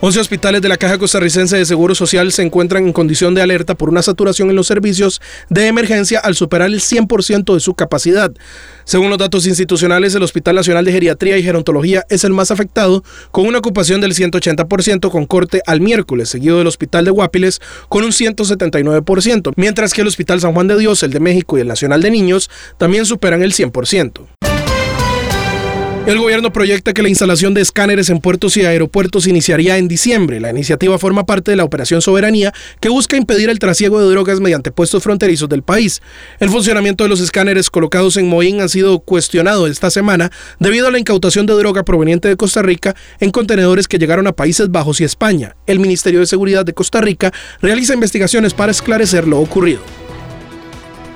11 hospitales de la Caja Costarricense de Seguro Social se encuentran en condición de alerta por una saturación en los servicios de emergencia al superar el 100% de su capacidad. Según los datos institucionales, el Hospital Nacional de Geriatría y Gerontología es el más afectado, con una ocupación del 180% con corte al miércoles, seguido del Hospital de Guapiles con un 179%, mientras que el Hospital San Juan de Dios, el de México y el Nacional de Niños también superan el 100%. El gobierno proyecta que la instalación de escáneres en puertos y aeropuertos iniciaría en diciembre. La iniciativa forma parte de la Operación Soberanía que busca impedir el trasiego de drogas mediante puestos fronterizos del país. El funcionamiento de los escáneres colocados en Moín ha sido cuestionado esta semana debido a la incautación de droga proveniente de Costa Rica en contenedores que llegaron a Países Bajos y España. El Ministerio de Seguridad de Costa Rica realiza investigaciones para esclarecer lo ocurrido.